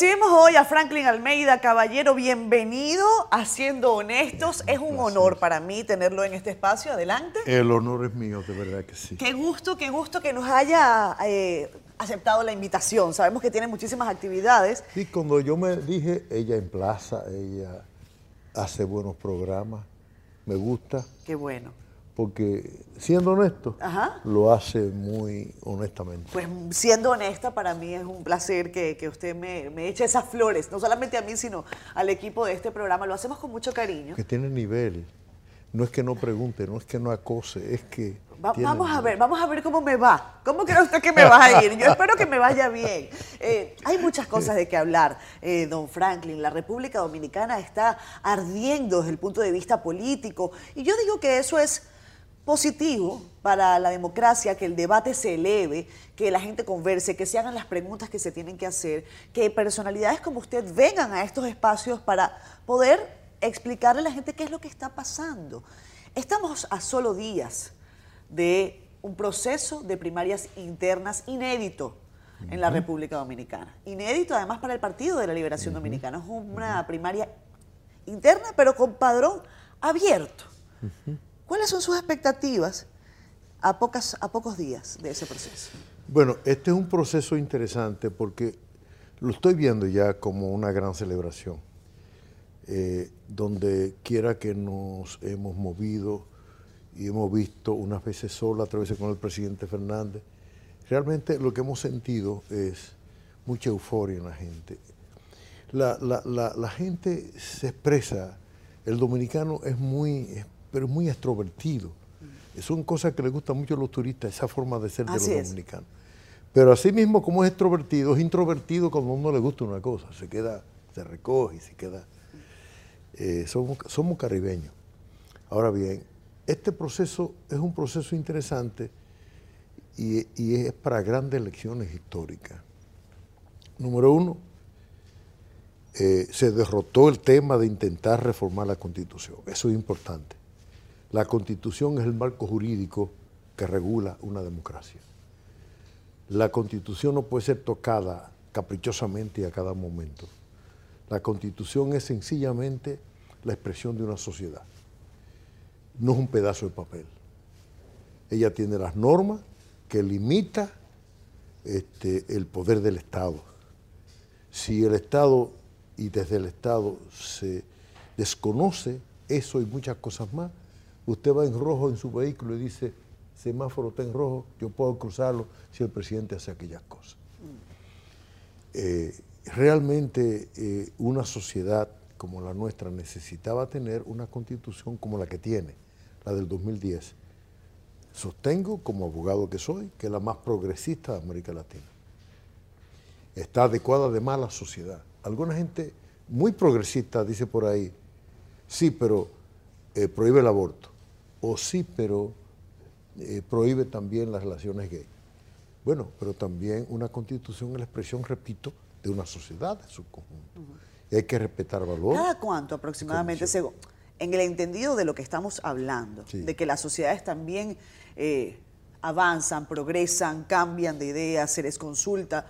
Recibimos hoy a Franklin Almeida, caballero, bienvenido a Siendo Honestos. Es un honor para mí tenerlo en este espacio. Adelante. El honor es mío, de verdad que sí. Qué gusto, qué gusto que nos haya eh, aceptado la invitación. Sabemos que tiene muchísimas actividades. Sí, cuando yo me dije, ella en plaza, ella hace buenos programas, me gusta. Qué bueno porque siendo honesto, lo hace muy honestamente. Pues siendo honesta, para mí es un placer que, usted me, eche esas flores, no solamente a mí, sino al equipo de este programa. Lo hacemos con mucho cariño. Que tiene nivel. No es que no pregunte, no es que no acose, es que... vamos a ver, vamos a ver cómo me va. ¿Cómo cree usted que me va a ir? Yo espero que me vaya bien. Eh, hay muchas cosas de qué hablar, eh, don Franklin. La República Dominicana está ardiendo desde el punto de vista político. Y yo digo que eso es positivo para la democracia que el debate se eleve, que la gente converse, que se hagan las preguntas que se tienen que hacer, que personalidades como usted vengan a estos espacios para poder explicarle a la gente qué es lo que está pasando. Estamos a solo días de un proceso de primarias internas inédito en la República Dominicana. Inédito además para el Partido de la Liberación Dominicana. Es una primaria interna, pero con padrón abierto. ¿Cuáles son sus expectativas a, pocos días de ese proceso? Bueno, este es un proceso interesante porque lo estoy viendo ya como una gran celebración, eh, donde quiera que nos hemos movido y hemos visto unas veces sola, otras veces con el presidente Fernández, realmente lo que hemos sentido es mucha euforia en la gente. La, la gente se expresa, el dominicano es muy pero es muy extrovertido. Son cosas que le gustan mucho a los turistas, esa forma de ser de los dominicanos. Pero así mismo como es extrovertido, es introvertido cuando a uno le gusta una cosa, se queda, se recoge y se queda. Eh, somos, somos caribeños. Ahora bien, este proceso es un proceso interesante y, y es para grandes lecciones históricas. Número uno, eh, se derrotó el tema de intentar reformar la constitución. Eso es importante. La constitución es el marco jurídico que regula una democracia. La constitución no puede ser tocada caprichosamente a cada momento. La constitución es sencillamente la expresión de una sociedad. No es un pedazo de papel. Ella tiene las normas que limita este, el poder del Estado. Si el Estado y desde el Estado se desconoce eso y muchas cosas más, Usted va en rojo en su vehículo y dice, semáforo está en rojo, yo puedo cruzarlo si el presidente hace aquellas cosas. Eh, realmente eh, una sociedad como la nuestra necesitaba tener una constitución como la que tiene, la del 2010. Sostengo, como abogado que soy, que es la más progresista de América Latina. Está adecuada de mala sociedad. Alguna gente muy progresista dice por ahí, sí, pero eh, prohíbe el aborto o sí, pero eh, prohíbe también las relaciones gay. Bueno, pero también una constitución es la expresión, repito, de una sociedad en su conjunto. Y hay que respetar valores. ¿Cada cuánto aproximadamente, en el entendido de lo que estamos hablando, de que las sociedades también eh, avanzan, progresan, cambian de ideas, se les consulta?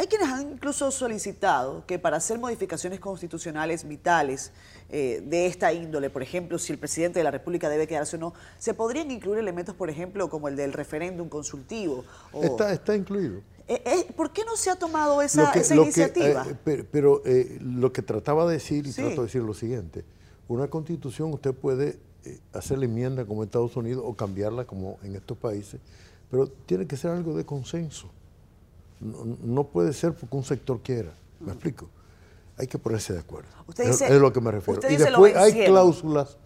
Hay quienes han incluso solicitado que para hacer modificaciones constitucionales vitales eh, de esta índole, por ejemplo, si el presidente de la República debe quedarse o no, se podrían incluir elementos, por ejemplo, como el del referéndum consultivo. está, está incluido. Eh, eh, ¿Por qué no se ha tomado esa, iniciativa? pero, lo que trataba de decir, y trato de decir lo siguiente, una constitución usted puede hacerle enmienda como en Estados Unidos o cambiarla como en estos países, pero tiene que ser algo de consenso. No, puede ser porque un sector quiera. ¿Me explico? Hay que ponerse de acuerdo. Usted dice, es, lo que me refiero. Y después hay cláusulas,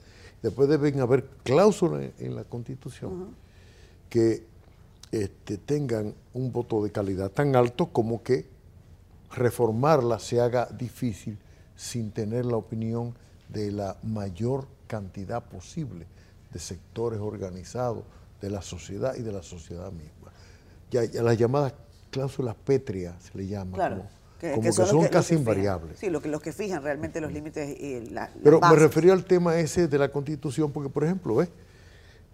después deben haber cláusulas en, la Constitución que este, tengan un voto de calidad tan alto como que reformarla se haga difícil sin tener la opinión de la mayor cantidad posible de sectores organizados de la sociedad y de la sociedad misma. Ya, ya las llamadas cláusulas pétreas, se le llama. Claro. como, que, son, casi invariables. Sí, lo que, los que fijan realmente los límites y la, Pero me refería al tema ese de la Constitución, porque, por ejemplo, ¿ves?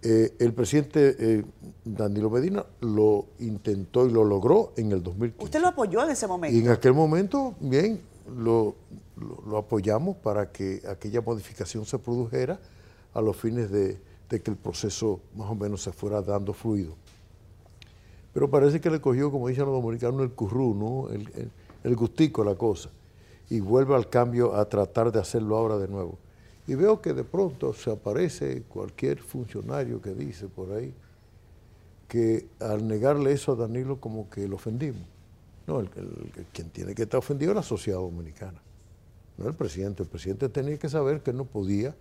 Eh, el presidente eh, Danilo Medina lo intentó y lo logró en el 2015. ¿Usted lo apoyó en ese momento? Y en aquel momento, bien, lo, apoyamos para que aquella modificación se produjera a los fines de, que el proceso más o menos se fuera dando fluido. Pero parece que le cogió, como dicen los dominicanos, el currú, ¿no? el, el, el gustico la cosa. Y vuelve al cambio a tratar de hacerlo ahora de nuevo. Y veo que de pronto se aparece cualquier funcionario que dice por ahí que al negarle eso a Danilo como que lo ofendimos. No, quien tiene que estar ofendido es la sociedad dominicana, no el presidente. El presidente tenía que saber que no podía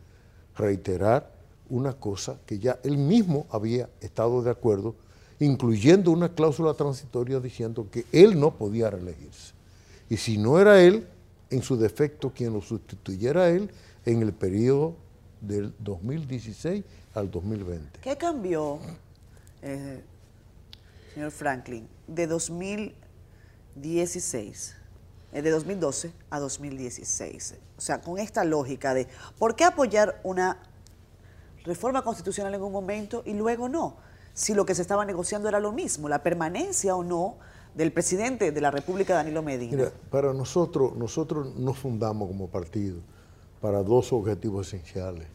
reiterar una cosa que ya él mismo había estado de acuerdo, incluyendo una cláusula transitoria diciendo que él no podía reelegirse. Y si no era él, en su defecto, quien lo sustituyera él, en el periodo del 2016 al 2020. ¿Qué cambió, eh, señor Franklin, de 2016, eh, de 2012 a 2016? O sea, con esta lógica de, ¿por qué apoyar una reforma constitucional en un momento y luego no? Si lo que se estaba negociando era lo mismo, la permanencia o no del presidente de la República, Danilo Medina. Mira, para nosotros, nosotros nos fundamos como partido para dos objetivos esenciales.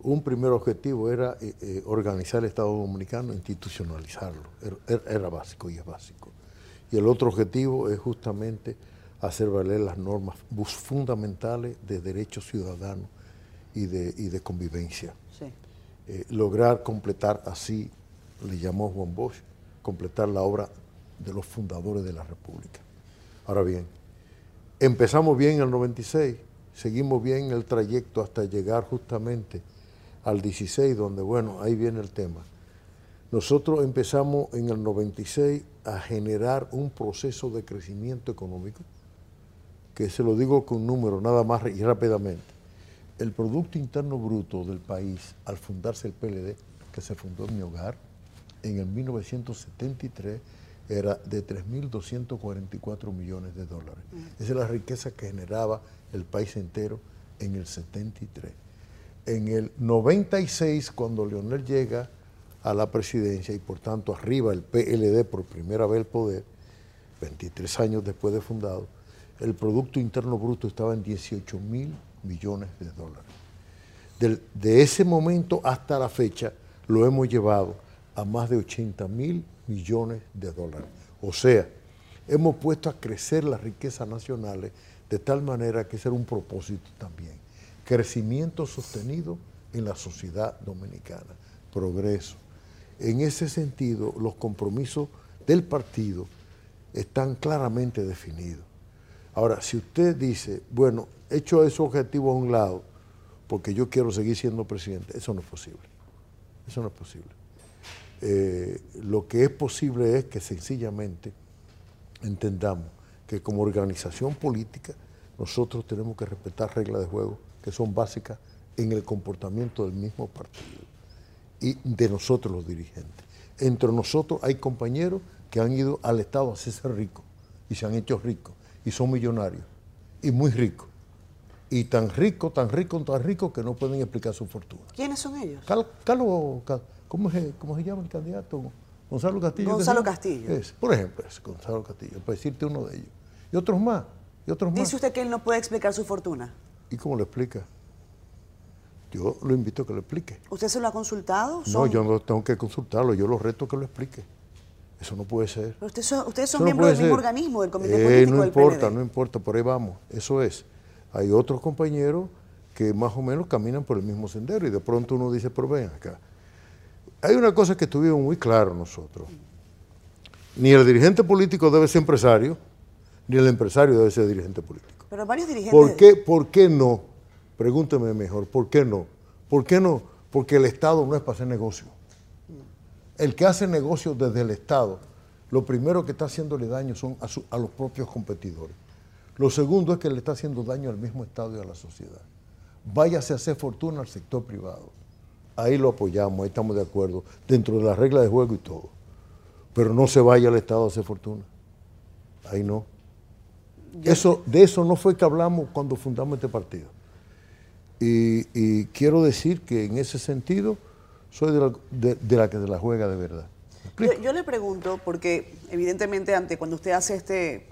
Un primer objetivo era eh, eh, organizar el Estado Dominicano, institucionalizarlo. Era, básico y es básico. Y el otro objetivo es justamente hacer valer las normas fundamentales de derechos ciudadanos y de, de convivencia. Eh, lograr completar así, le llamó Juan Bosch, completar la obra de los fundadores de la República. Ahora bien, empezamos bien en el 96, seguimos bien el trayecto hasta llegar justamente al 16, donde, bueno, ahí viene el tema. Nosotros empezamos en el 96 a generar un proceso de crecimiento económico, que se lo digo con números nada más y rápidamente. El Producto Interno Bruto del país, al fundarse el PLD, que se fundó en mi hogar, en el 1973 era de 3.244 millones de dólares. Esa es la riqueza que generaba el país entero en el 73. En el 96, cuando Leonel llega a la presidencia y por tanto arriba el PLD por primera vez el poder, 23 años después de fundado, el Producto Interno Bruto estaba en 18 mil millones de dólares. de ese momento hasta la fecha lo hemos llevado a más de 80 mil millones de dólares. O sea, hemos puesto a crecer las riquezas nacionales de tal manera que ese un propósito también. Crecimiento sostenido en la sociedad dominicana, progreso. En ese sentido, los compromisos del partido están claramente definidos. Ahora, si usted dice, bueno, hecho ese objetivo a un lado, porque yo quiero seguir siendo presidente, eso no es posible. Eso no es posible. Eh, lo que es posible es que sencillamente entendamos que como organización política nosotros tenemos que respetar reglas de juego que son básicas en el comportamiento del mismo partido y de nosotros los dirigentes. Entre nosotros hay compañeros que han ido al Estado a hacerse ricos y se han hecho ricos y son millonarios y muy ricos. Y tan ricos, tan ricos, tan ricos que no pueden explicar su fortuna. ¿Quiénes son ellos? Carlos, ¿cómo, se, ¿cómo se llama el candidato? Gonzalo Castillo. Gonzalo Castillo. Es, por ejemplo, es Gonzalo Castillo, para decirte uno de ellos. Y otros más, y otros más. Dice usted que él no puede explicar su fortuna. ¿Y cómo lo explica? Yo lo invito a que lo explique. ¿Usted se lo ha consultado? No, yo no tengo que consultarlo, yo lo reto a que lo explique. Eso no puede ser. Pero ustedes son, miembros del mismo organismo, del Comité eh, Político No importa, no importa, por ahí vamos. Eso es. Hay otros compañeros que más o menos caminan por el mismo sendero y de pronto uno dice, pero ven acá. Hay una cosa que estuvimos muy claro nosotros. Ni el dirigente político debe ser empresario, ni el empresario debe ser dirigente político. Pero varios dirigentes... ¿Por qué, por qué no? Pregúnteme mejor, ¿por qué no? ¿Por qué no? Porque el Estado no es para hacer negocio. El que hace negocio desde el Estado, lo primero que está haciéndole daño son a, a los propios competidores. Lo segundo es que le está haciendo daño al mismo Estado y a la sociedad. Váyase a hacer fortuna al sector privado ahí lo apoyamos, ahí estamos de acuerdo, dentro de las reglas de juego y todo. Pero no se vaya al Estado a hacer fortuna. Ahí no. Eso, de eso no fue que hablamos cuando fundamos este partido. Y, quiero decir que en ese sentido soy de la, de, la que de la juega de verdad. Yo, le pregunto, porque evidentemente ante cuando usted hace este,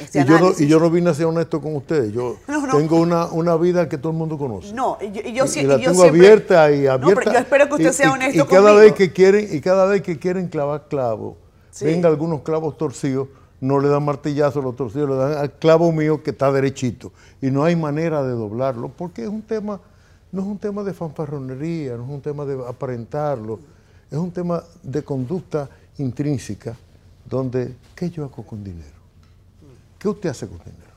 este y, yo no, y yo no vine a ser honesto con ustedes, yo tengo una, una, vida que todo el mundo conoce. No, y yo, y yo, y la tengo abierta y abierta. Pero yo espero que usted sea honesto y, cada Vez que quieren, y cada vez que quieren clavar clavos, venga algunos clavos torcidos, no le dan martillazo a los torcidos, le dan al clavo mío que está derechito. Y no hay manera de doblarlo, porque es un tema, no es un tema de fanfarronería, no es un tema de aparentarlo, es un tema de conducta intrínseca, donde, ¿qué yo hago con dinero? ¿Qué usted hace con dinero?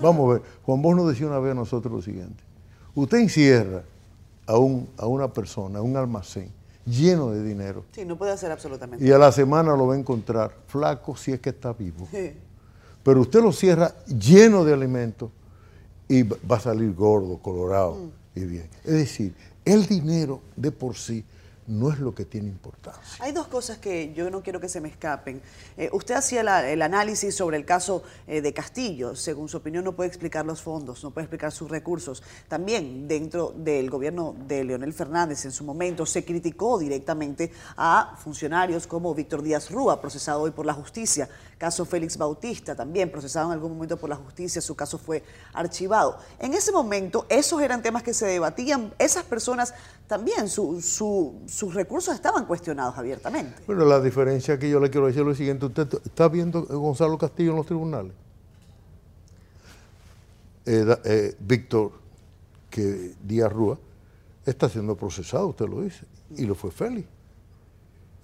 Vamos a ver, Juan Bosch nos decía una vez a nosotros lo siguiente, usted encierra a, un, a una persona, a un almacén, lleno de dinero. Sí, no puede hacer absolutamente. Y a la semana lo va a encontrar flaco si es que está vivo. Pero usted lo cierra lleno de alimentos y va a salir gordo, colorado mm. y bien. Es decir, el dinero de por sí no es lo que tiene importancia. Hay dos cosas que yo no quiero que se me escapen. Eh, usted hacía el análisis sobre el caso eh, de Castillo. Según su opinión, no puede explicar los fondos, no puede explicar sus recursos. También dentro del gobierno de Leonel Fernández en su momento se criticó directamente a funcionarios como Víctor Díaz Rúa, procesado hoy por la justicia. Caso Félix Bautista, también procesado en algún momento por la justicia, su caso fue archivado. En ese momento, esos eran temas que se debatían. Esas personas también, su sus recursos estaban cuestionados abiertamente. Bueno, la diferencia que yo le quiero decir es lo siguiente. ¿Usted está viendo a Gonzalo Castillo en los tribunales? Eh, eh, Víctor que Díaz Rúa está siendo procesado, usted lo dice, y lo fue Félix.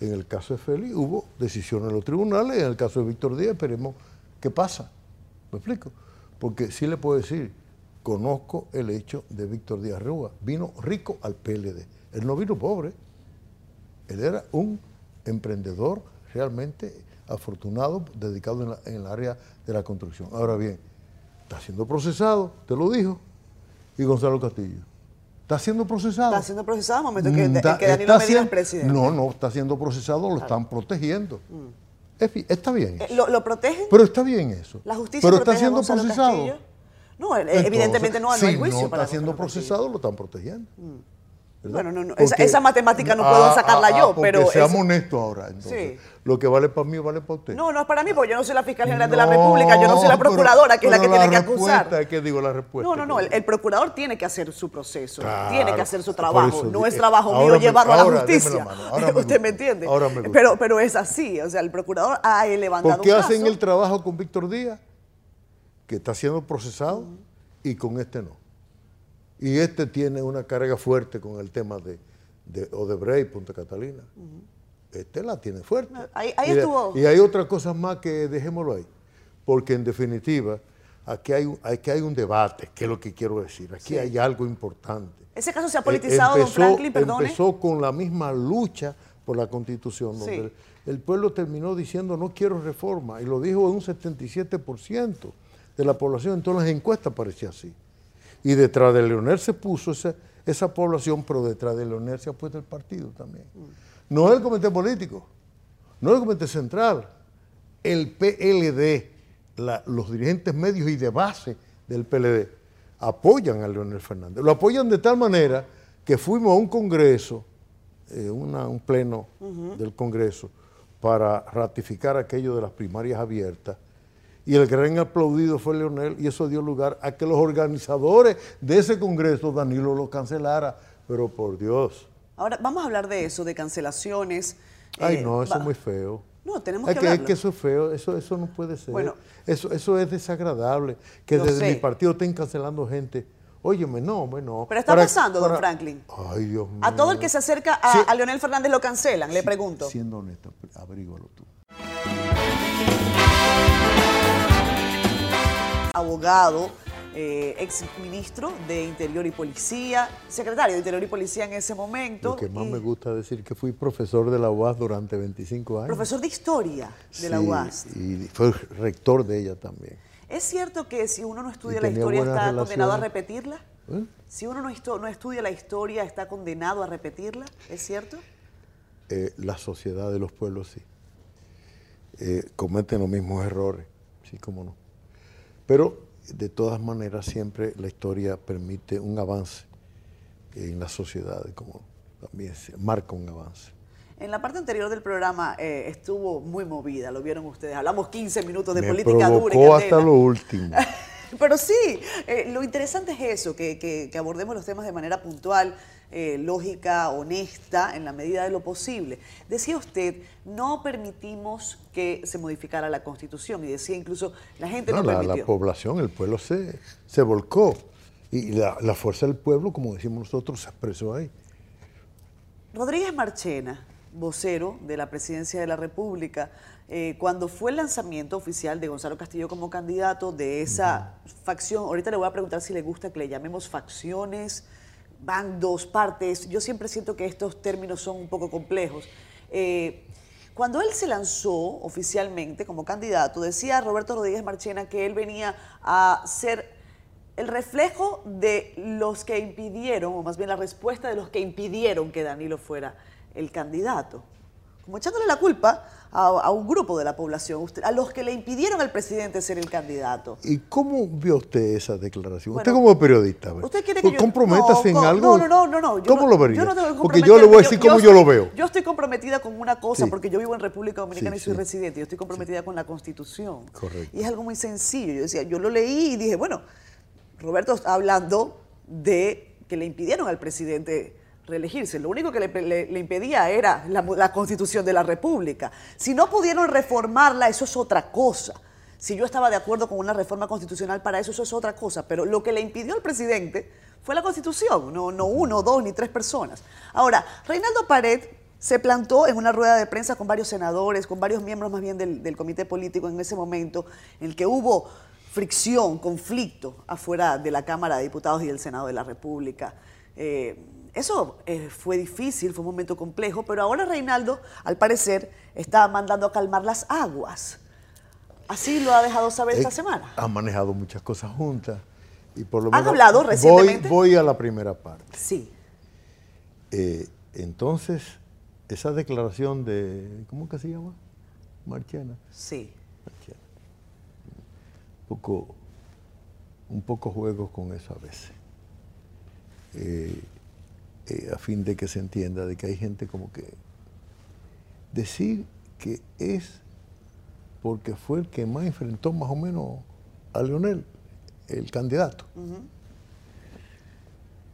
En el caso de Félix hubo decisiones en los tribunales, en el caso de Víctor Díaz esperemos qué pasa. ¿Me explico? Porque sí le puedo decir, conozco el hecho de Víctor Díaz Rúa, vino rico al PLD, él no vino pobre. Él era un emprendedor realmente afortunado, dedicado en, el área de la construcción. Ahora bien, está siendo procesado, te lo dijo, y Gonzalo Castillo. Está siendo procesado. Está siendo procesado en el momento que, que Danilo Medina es presidente. No, no, está siendo procesado, lo están protegiendo. Mm. está bien. Eh, ¿Lo, protegen? Pero está bien eso. La justicia Pero está siendo procesado. No, evidentemente no, no hay juicio. Si no está siendo procesado, lo están protegiendo. Mm. Bueno, no, no, esa, matemática no puedo sacarla yo, pero... Seamos honestos ahora, entonces. Lo que vale para mí vale para usted. No, no es para mí, porque yo no soy la fiscal general de la República, yo no soy la procuradora, que es la que tiene que acusar. ¿Qué digo la respuesta? No, no, no, el, procurador tiene que hacer su proceso, tiene que hacer su trabajo. no es trabajo mío llevarlo a la justicia. ¿Usted me entiende? Ahora me pero, pero es así, o sea, el procurador ha levantado ¿Por qué hacen el trabajo con Víctor Díaz, que está siendo procesado, y con este no? Y este tiene una carga fuerte con el tema de, de Odebrecht, Punta Catalina. Este la tiene fuerte. ahí, y, estuvo. Y hay otras cosas más que dejémoslo ahí. Porque en definitiva, aquí hay, aquí hay un debate, que es lo que quiero decir. Aquí hay algo importante. ¿Ese caso se ha politizado, don Franklin, perdone? Empezó con la misma lucha por la Constitución, donde el pueblo terminó diciendo no quiero reforma, y lo dijo un 77% de la población, en todas las encuestas parecía así. Y detrás de Leonel se puso esa, esa población, pero detrás de Leonel se ha puesto el partido también. No el comité político, no el comité central, el PLD, los dirigentes medios y de base del PLD apoyan a Leonel Fernández. Lo apoyan de tal manera que fuimos a un congreso, eh, un pleno del congreso, para ratificar aquello de las primarias abiertas y el gran aplaudido fue Leonel y eso dio lugar a que los organizadores de ese congreso, Danilo lo cancelara, pero por Dios. Ahora, vamos a hablar de eso, de cancelaciones. Ay, eh, no, eso es muy feo. No, tenemos que, que Es que eso es feo, eso, eso no puede ser. Bueno, eso, eso es desagradable, que desde mi partido estén cancelando gente. Óyeme, no, bueno. Pero está pasando, don Franklin. Ay, Dios mío. A todo el que se acerca a, Leonel Fernández lo cancelan, le pregunto. Siendo honesto, averígualo tú. Abogado, eh, ex ministro de Interior y Policía, secretario de Interior y Policía en ese momento. Lo que más me gusta decir que fui profesor de la UAS durante 25 años. Profesor de historia de la UAS. Y fue rector de ella también. ¿Es cierto que si uno no estudia la historia está condenado a repetirla? ¿Eh? Si uno no, estudia la historia está condenado a repetirla, ¿es cierto? Eh, la sociedad de los pueblos sí. Eh, cometen los mismos errores, sí, cómo no. Pero de todas maneras siempre la historia permite un avance en las sociedades, como también marca un avance. En la parte anterior del programa eh, estuvo muy movida, lo vieron ustedes. Hablamos 15 minutos de política dura. Y hasta lo último. Pero sí, eh, lo interesante es eso, que, abordemos los temas de manera puntual, eh, lógica, honesta, en la medida de lo posible. Decía usted, no permitimos que se modificara la Constitución, y decía incluso, la gente no, la, La población, el pueblo se, se volcó, y la, la fuerza del pueblo, como decimos nosotros, se expresó ahí. Rodríguez Marchena, vocero de la Presidencia de la República, eh, cuando fue el lanzamiento oficial de Gonzalo Castillo como candidato de esa facción, ahorita le voy a preguntar si le gusta que le llamemos facciones, bandos, partes, yo siempre siento que estos términos son un poco complejos. Eh, cuando él se lanzó oficialmente como candidato, decía Roberto Rodríguez Marchena que él venía a ser el reflejo de los que impidieron, o más bien la respuesta de los que impidieron que Danilo fuera el candidato. Como echándole la culpa a, un grupo de la población, a los que le impidieron al presidente ser el candidato. ¿Y cómo vio usted esa declaración? usted como periodista, ¿usted quiere que comprométase en algo? No, no, no, no. ¿Cómo lo vería? porque yo le voy a decir cómo yo, lo veo. Yo estoy comprometida con una cosa, porque yo vivo en República Dominicana y soy residente. Yo estoy comprometida con la Constitución. Correcto. Y es algo muy sencillo. Yo decía, yo lo leí y dije, bueno, Roberto está hablando de que le impidieron al presidente reelegirse. Lo único que le, impedía era la, constitución de la República. Si no pudieron reformarla, eso es otra cosa. Si yo estaba de acuerdo con una reforma constitucional para eso, eso es otra cosa. Pero lo que le impidió al presidente fue la constitución, no, no uno, dos ni tres personas. Ahora, Reinaldo Pared se plantó en una rueda de prensa con varios senadores, con varios miembros más bien del, comité político en ese momento, en el que hubo fricción, conflicto afuera de la Cámara de Diputados y del Senado de la República. Eh, eso eh, fue difícil, fue un momento complejo, pero ahora Reinaldo, al parecer, está mandando a calmar las aguas. Así lo ha dejado saber esta semana. Ha manejado muchas cosas juntas. Y por lo ¿Han hablado recientemente? Voy, a la primera parte. Sí. Eh, entonces, esa declaración de, ¿cómo que se llama? Marchena. Sí. Marchena. Un poco, un poco juego con eso a veces. Eh, eh, a fin de que se entienda de que hay gente como que decir que es porque fue el que más enfrentó más o menos a Leonel, el candidato.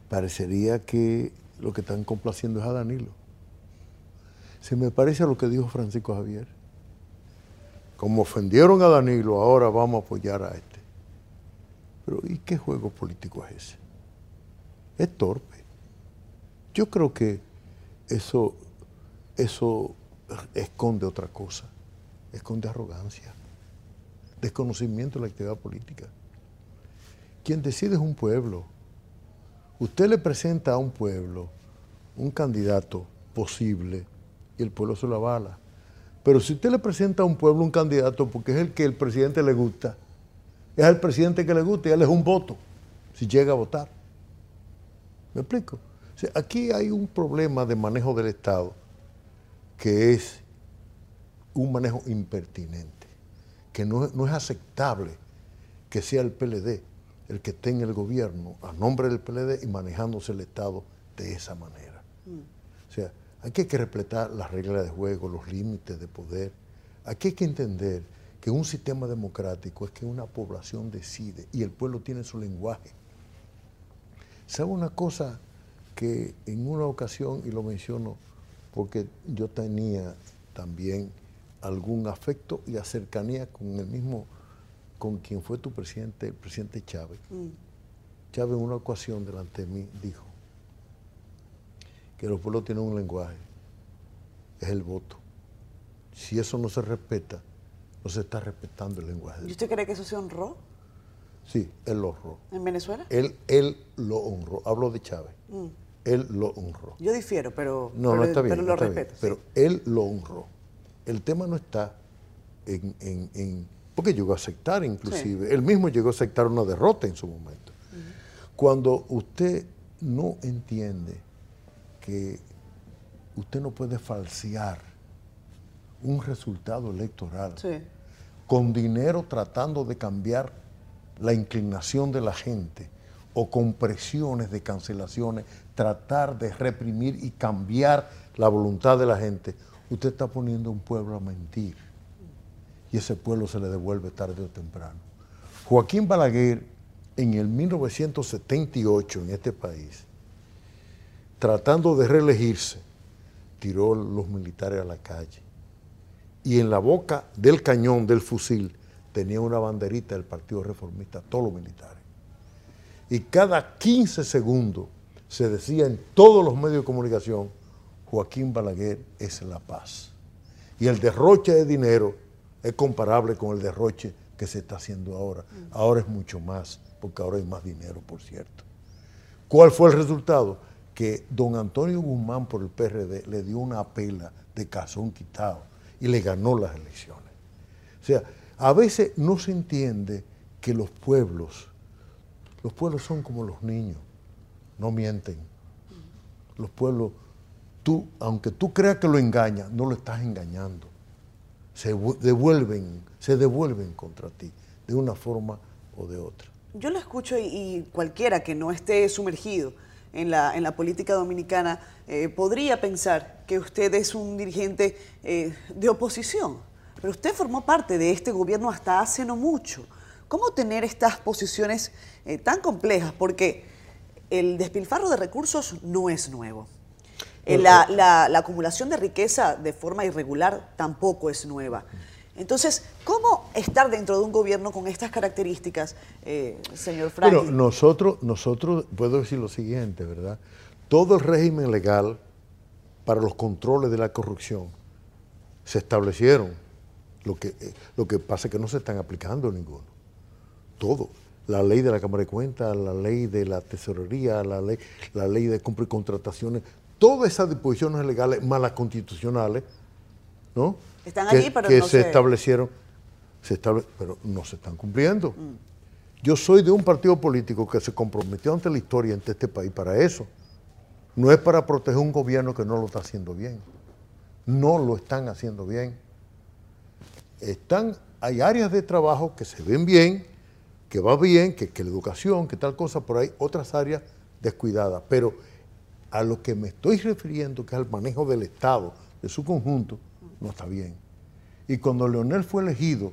Parecería que lo que están complaciendo es a Danilo. Se me parece a lo que dijo Francisco Javier. Como ofendieron a Danilo, ahora vamos a apoyar a este. Pero ¿y qué juego político es ese? Es torpe. Yo creo que eso, eso esconde otra cosa, esconde arrogancia, desconocimiento de la actividad política. Quien decide es un pueblo. Usted le presenta a un pueblo un candidato posible y el pueblo se lo avala. Pero si usted le presenta a un pueblo un candidato porque es el que el presidente le gusta, es el presidente que le gusta y él es un voto, si llega a votar. ¿Me explico? Aquí hay un problema de manejo del Estado que es un manejo impertinente, que no, es aceptable que sea el PLD el que esté en el gobierno a nombre del PLD y manejándose el Estado de esa manera. O sea, aquí hay que respetar las reglas de juego, los límites de poder. Aquí hay que entender que un sistema democrático es que una población decide y el pueblo tiene su lenguaje. ¿Sabe una cosa que en una ocasión, y lo menciono porque yo tenía también algún afecto y cercanía con el mismo, con quien fue tu presidente, el presidente Chávez. Mm. Chávez en una ocasión delante de mí dijo que los pueblos tienen un lenguaje, es el voto. Si eso no se respeta, no se está respetando el lenguaje. ¿Y usted cree que eso se honró? Sí, él lo honró. ¿En Venezuela? Él, él lo honró. Hablo de Chávez. Mm él lo honró. Yo difiero, pero, no, no está bien, pero lo respeto. Pero él lo honró. El tema no está en, porque llegó a aceptar inclusive, él mismo llegó a aceptar una derrota en su momento. Cuando usted no entiende que usted no puede falsear un resultado electoral con dinero tratando de cambiar la inclinación de la gente o con presiones de cancelaciones, tratar de reprimir y cambiar la voluntad de la gente, usted está poniendo a un pueblo a mentir. Y ese pueblo se le devuelve tarde o temprano. Joaquín Balaguer, en el 1978 en este país, tratando de reelegirse, tiró los militares a la calle. Y en la boca del cañón del fusil tenía una banderita del Partido Reformista, todos los militares. Y cada 15 segundos se decía en todos los medios de comunicación, Joaquín Balaguer es la paz. Y el derroche de dinero es comparable con el derroche que se está haciendo ahora. Ahora es mucho más, porque ahora hay más dinero, por cierto. ¿Cuál fue el resultado? Que don Antonio Guzmán por el PRD le dio una pela de cazón quitado y le ganó las elecciones. O sea, a veces no se entiende que los pueblos, los pueblos son como los niños, no mienten. Los pueblos, tú, aunque tú creas que lo engañas, no lo estás engañando. Se devuelven, se devuelven contra ti, de una forma o de otra. Yo lo escucho y, cualquiera que no esté sumergido en la, en la política dominicana eh, podría pensar que usted es un dirigente eh, de oposición, pero usted formó parte de este gobierno hasta hace no mucho. ¿Cómo tener estas posiciones eh, tan complejas? Porque el despilfarro de recursos no es nuevo. La, acumulación de riqueza de forma irregular tampoco es nueva. Entonces, ¿cómo estar dentro de un gobierno con estas características, eh, señor Franklin? Bueno, nosotros, nosotros, puedo decir lo siguiente, ¿verdad? Todo el régimen legal para los controles de la corrupción se establecieron. Lo que, eh, lo que pasa es que no se están aplicando ninguno. Todo la ley de la Cámara de Cuentas, la ley de la tesorería, la ley, la ley de compra y contrataciones, todas esas disposiciones legales malas constitucionales, ¿no? Están allí, pero que se, establecieron, se pero no se están cumpliendo. Mm. Yo soy de un partido político que se comprometió ante la historia, ante este país, para eso. No es para proteger un gobierno que no lo está haciendo bien. No lo están haciendo bien. Están, hay áreas de trabajo que se ven bien, que va bien, que, la educación, que tal cosa, por ahí otras áreas descuidadas. Pero a lo que me estoy refiriendo, que es al manejo del Estado, de su conjunto, no está bien. Y cuando Leonel fue elegido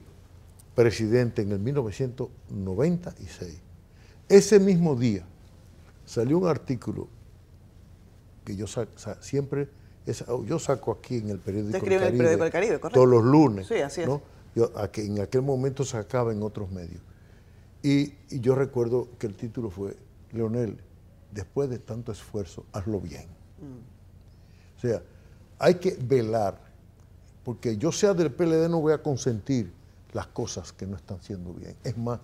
presidente en el 1996, ese mismo día salió un artículo que yo siempre, yo saco aquí en el periódico, el Caribe, el periódico el Caribe todos los lunes. Sí, así es. Yo, en aquel momento sacaba en otros medios. Y, yo recuerdo que el título fue, Leonel, después de tanto esfuerzo, hazlo bien. Mm. O sea, hay que velar, porque yo sea del PLD no voy a consentir las cosas que no están siendo bien. Es más,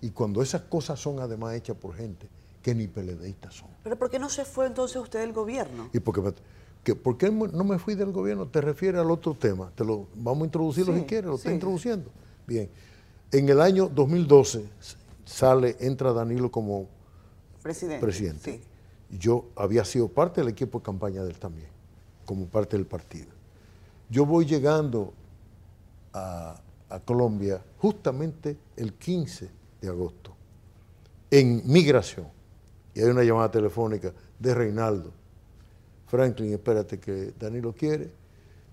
y cuando esas cosas son además hechas por gente que ni PLDistas son. ¿Pero por qué no se fue entonces usted del gobierno? Y porque, que, ¿Por qué no me fui del gobierno? Te refiere al otro tema. Te lo vamos a introducirlo si quieres, lo está introduciendo. Bien. En el año 2012 sale, entra Danilo como presidente. Yo había sido parte del equipo de campaña de él también, como parte del partido. Yo voy llegando a, Colombia justamente el 15 de agosto, en migración. Y hay una llamada telefónica de Reinaldo. Franklin, espérate que Danilo quiere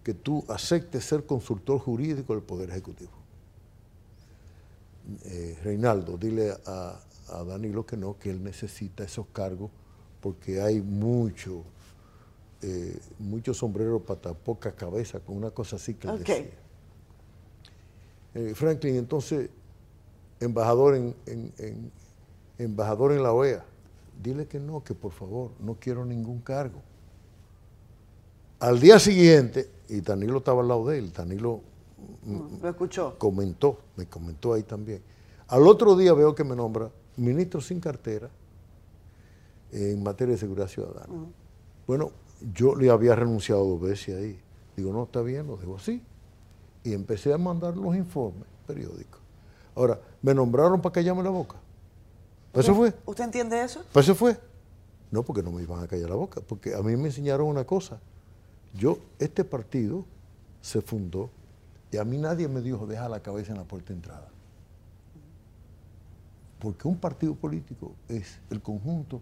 que tú aceptes ser consultor jurídico del Poder Ejecutivo. Eh, Reinaldo, dile a, Danilo que no, que él necesita esos cargos porque hay mucho, eh, mucho sombrero para poca cabeza, con una cosa así que él decía. Eh, Franklin, entonces, embajador en, embajador en la OEA, dile que no, que por favor, no quiero ningún cargo. Al día siguiente, y Danilo estaba al lado de él, Danilo ¿Lo escuchó? Comentó, me comentó ahí también. Al otro día veo que me nombra ministro sin cartera en materia de seguridad ciudadana. Bueno, yo le había renunciado dos veces ahí. Digo, no, está bien, lo dejo así. Y empecé a mandar los informes periódicos. Ahora, me nombraron para callarme la boca. Eso fue. ¿Usted entiende eso? Eso fue. No, porque no me iban a callar la boca, porque a mí me enseñaron una cosa. Yo, este partido se fundó y a mí nadie me dijo, deja la cabeza en la puerta de entrada. Porque un partido político es el conjunto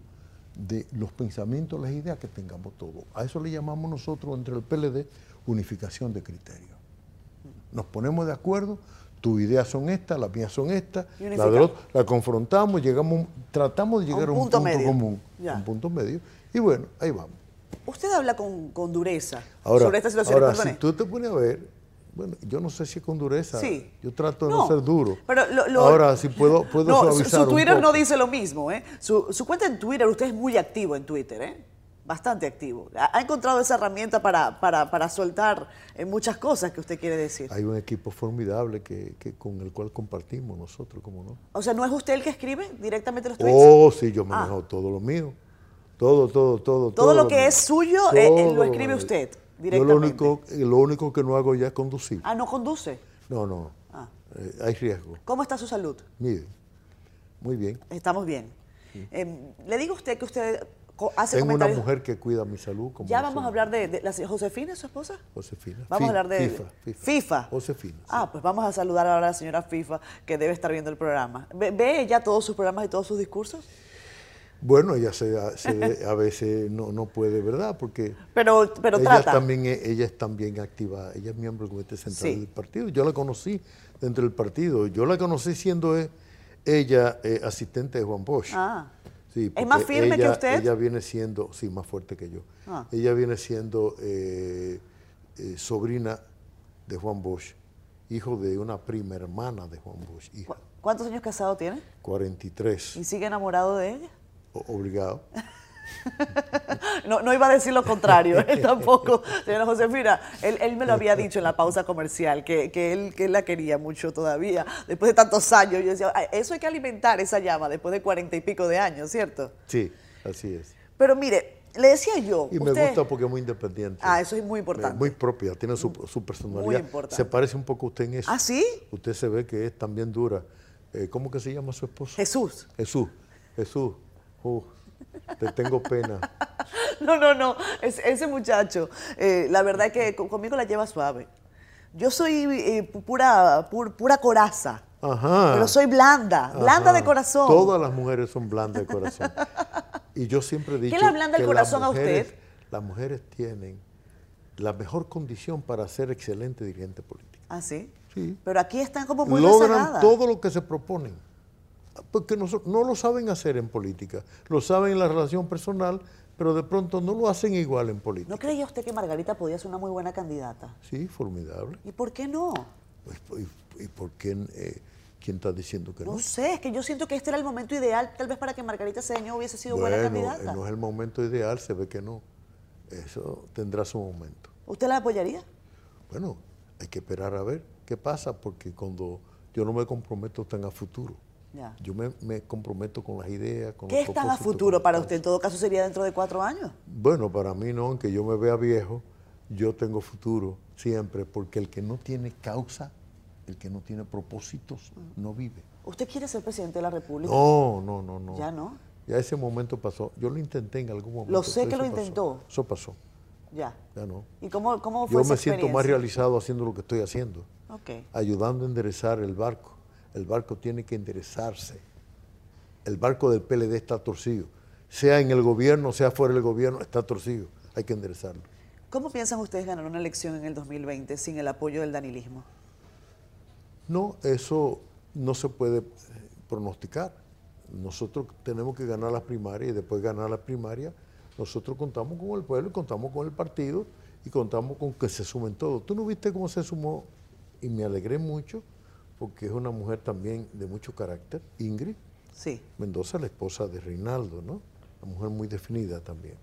de los pensamientos, las ideas que tengamos todos. A eso le llamamos nosotros entre el PLD unificación de criterios. Nos ponemos de acuerdo, tus ideas son estas, las mías son estas, la, de la confrontamos, llegamos, tratamos de llegar a un, punto, común, un punto medio, y bueno, ahí vamos. Usted habla con, dureza sobre esta situación. Ahora, si tú te pones a ver, bueno, yo no sé si es con dureza. Sí. Yo trato de no, ser duro. Pero Ahora, si puedo, puedo no, suavizar Su, Twitter no dice lo mismo, ¿eh? Su, su, cuenta en Twitter, usted es muy activo en Twitter, ¿eh? Bastante activo. ¿Ha encontrado esa herramienta para, para, para soltar en muchas cosas que usted quiere decir? Hay un equipo formidable que, que, con el cual compartimos nosotros, ¿cómo no? O sea, ¿no es usted el que escribe directamente los tweets? Oh, sí, yo manejo ah. todo lo mío. Todo, todo, todo. Todo, lo que es suyo eh, lo escribe usted. Yo lo único, lo único que no hago ya es conducir. Ah, ¿no conduce? No, no. Ah. Eh, hay riesgo. ¿Cómo está su salud? Mire, muy bien. Estamos bien. Em, le digo a usted que usted hace Tengo una mujer que cuida mi salud. Como ya vamos a hablar de, la Josefina, su esposa. Josefina. Vamos a hablar de FIFA. FIFA. Josefina. Ah, pues vamos a saludar ahora a la señora FIFA que debe estar viendo el programa. ¿Ve, ve ya todos sus programas y todos sus discursos? Bueno, ella se, a veces no, puede, ¿verdad? Porque pero, pero ella, También, ella es también activa, ella es miembro del Comité Central del partido. Yo la conocí dentro del partido. Yo la conocí siendo e, ella eh, asistente de Juan Bosch. Ah. ¿Es más firme que usted? Ella viene siendo, sí, más fuerte que yo. Ah. Ella viene siendo eh, eh, sobrina de Juan Bosch, hijo de una prima hermana de Juan Bosch. ¿Cuántos años casado tiene? 43. ¿Y sigue enamorado de ella? Obligado. No, no iba a decir lo contrario, él tampoco. Señora Josefina, él, él me lo había dicho en la pausa comercial, que, que, él, que él la quería mucho todavía, después de tantos años. Yo decía, eso hay que alimentar esa llama después de cuarenta y pico de años, ¿cierto? Sí, así es. Pero mire, le decía yo. Y me gusta porque es muy independiente. Ah, eso es muy importante. Muy propia, tiene su, su personalidad. Muy importante. Se parece un poco a usted en eso. ¿Ah, sí? Usted se ve que es también dura. Eh, ¿Cómo que se llama su esposo? Jesús. Jesús. Jesús. Uh, te tengo pena. No, no, no. ese muchacho, eh, la verdad es que conmigo la lleva suave. Yo soy eh, pura, pura coraza. Ajá. Pero soy blanda, blanda de corazón. Todas las mujeres son blandas de corazón. Y yo siempre he dicho. ¿Qué le blanda el corazón a usted? Las mujeres tienen la mejor condición para ser excelente dirigente político. ¿Ah, sí? Sí. Pero aquí están como muy Logran todo lo que se proponen porque no, no, lo saben hacer en política, lo saben en la relación personal, pero de pronto no lo hacen igual en política. ¿No creía usted que Margarita podía ser una muy buena candidata? Sí, formidable. ¿Y por qué no? Pues, ¿Y, por qué? Eh, ¿Quién está diciendo que no? No sé, es que yo siento que este era el momento ideal, tal vez para que Margarita Cedeño hubiese sido buena candidata. No es el momento ideal, se ve que no. Eso tendrá su momento. ¿Usted la apoyaría? Bueno, hay que esperar a ver qué pasa, porque cuando yo no me comprometo tan a futuro. Yo me, comprometo con las ideas. Con ¿Qué es tan a futuro para usted? En todo caso sería dentro de cuatro años. Bueno, para mí no, aunque yo me vea viejo, yo tengo futuro siempre, porque el que no tiene causa, el que no tiene propósitos, no vive. ¿Usted quiere ser presidente de la República? No, no, no, no. ¿Ya no? Ya ese momento pasó. Yo lo intenté en algún momento. Lo sé que lo intentó. Eso pasó. Ya. Ya no. ¿Y cómo, cómo fue Yo me siento más realizado haciendo lo que estoy haciendo. Okay. Ayudando a enderezar el barco el barco tiene que enderezarse. El barco del PLD está torcido. Sea en el gobierno, sea fuera del gobierno, está torcido. Hay que enderezarlo. ¿Cómo piensan ustedes ganar una elección en el 2020 sin el apoyo del danilismo? No, eso no se puede eh, pronosticar. Nosotros tenemos que ganar las primarias y después de ganar las primarias, nosotros contamos con el pueblo y contamos con el partido y contamos con que se sumen todos. ¿Tú no viste cómo se sumó? Y me alegré mucho porque es una mujer también de mucho carácter, Ingrid. Sí. Mendoza, la esposa de Reinaldo, ¿no? Una mujer muy definida también.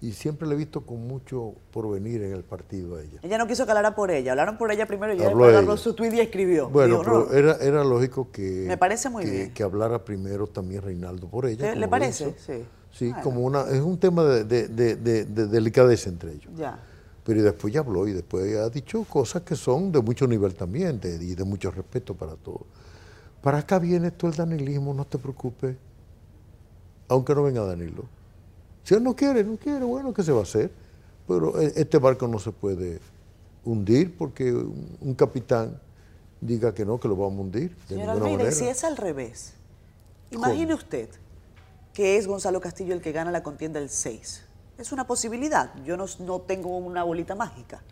Y siempre le he visto con mucho porvenir en el partido a ella. Ella no quiso que hablara por ella, hablaron por ella primero y ella agarró su tweet y escribió. Bueno, pero era, era lógico que, Me parece muy que, bien. que hablara primero también Reinaldo por ella. ¿Le, parece? Sí. Sí, como una, es un tema de, de, de, de delicadeza entre ellos. Ya pero después ya habló y después ha dicho cosas que son de mucho nivel también y de mucho respeto para todos. Para acá viene todo el danilismo, no te preocupes, aunque no venga Danilo. Si él no quiere, no quiere, bueno, ¿qué se va a hacer? Pero e, este barco no se puede hundir porque un capitán diga que no, que lo vamos a hundir. Señor Almeida, ¿y si es al revés? Imagine usted que es Gonzalo Castillo el que gana la contienda el 6. Es una posibilidad. Yo no, no tengo una bolita mágica.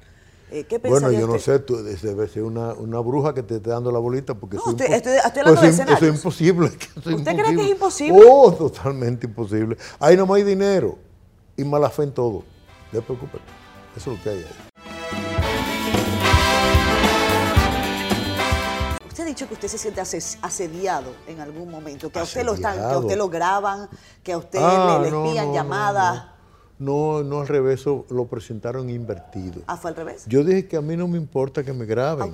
Eh, ¿Qué bueno, yo no sé, tú, debe ser una, una, bruja que te esté dando la bolita porque no, usted, estoy, hablando de Eso es imposible. ¿Usted cree que es imposible? Oh, totalmente imposible. Ahí no hay dinero y mala fe en todo. No te preocupes. Eso es lo que hay ahí. Usted ha dicho que usted se siente asediado en algún momento, que a usted lo están, que a usted lo graban, que a usted ah, le, envían llamadas. No, no al revés, lo presentaron invertido. Ah, fue al revés. Yo dije que a mí no me importa que me graben.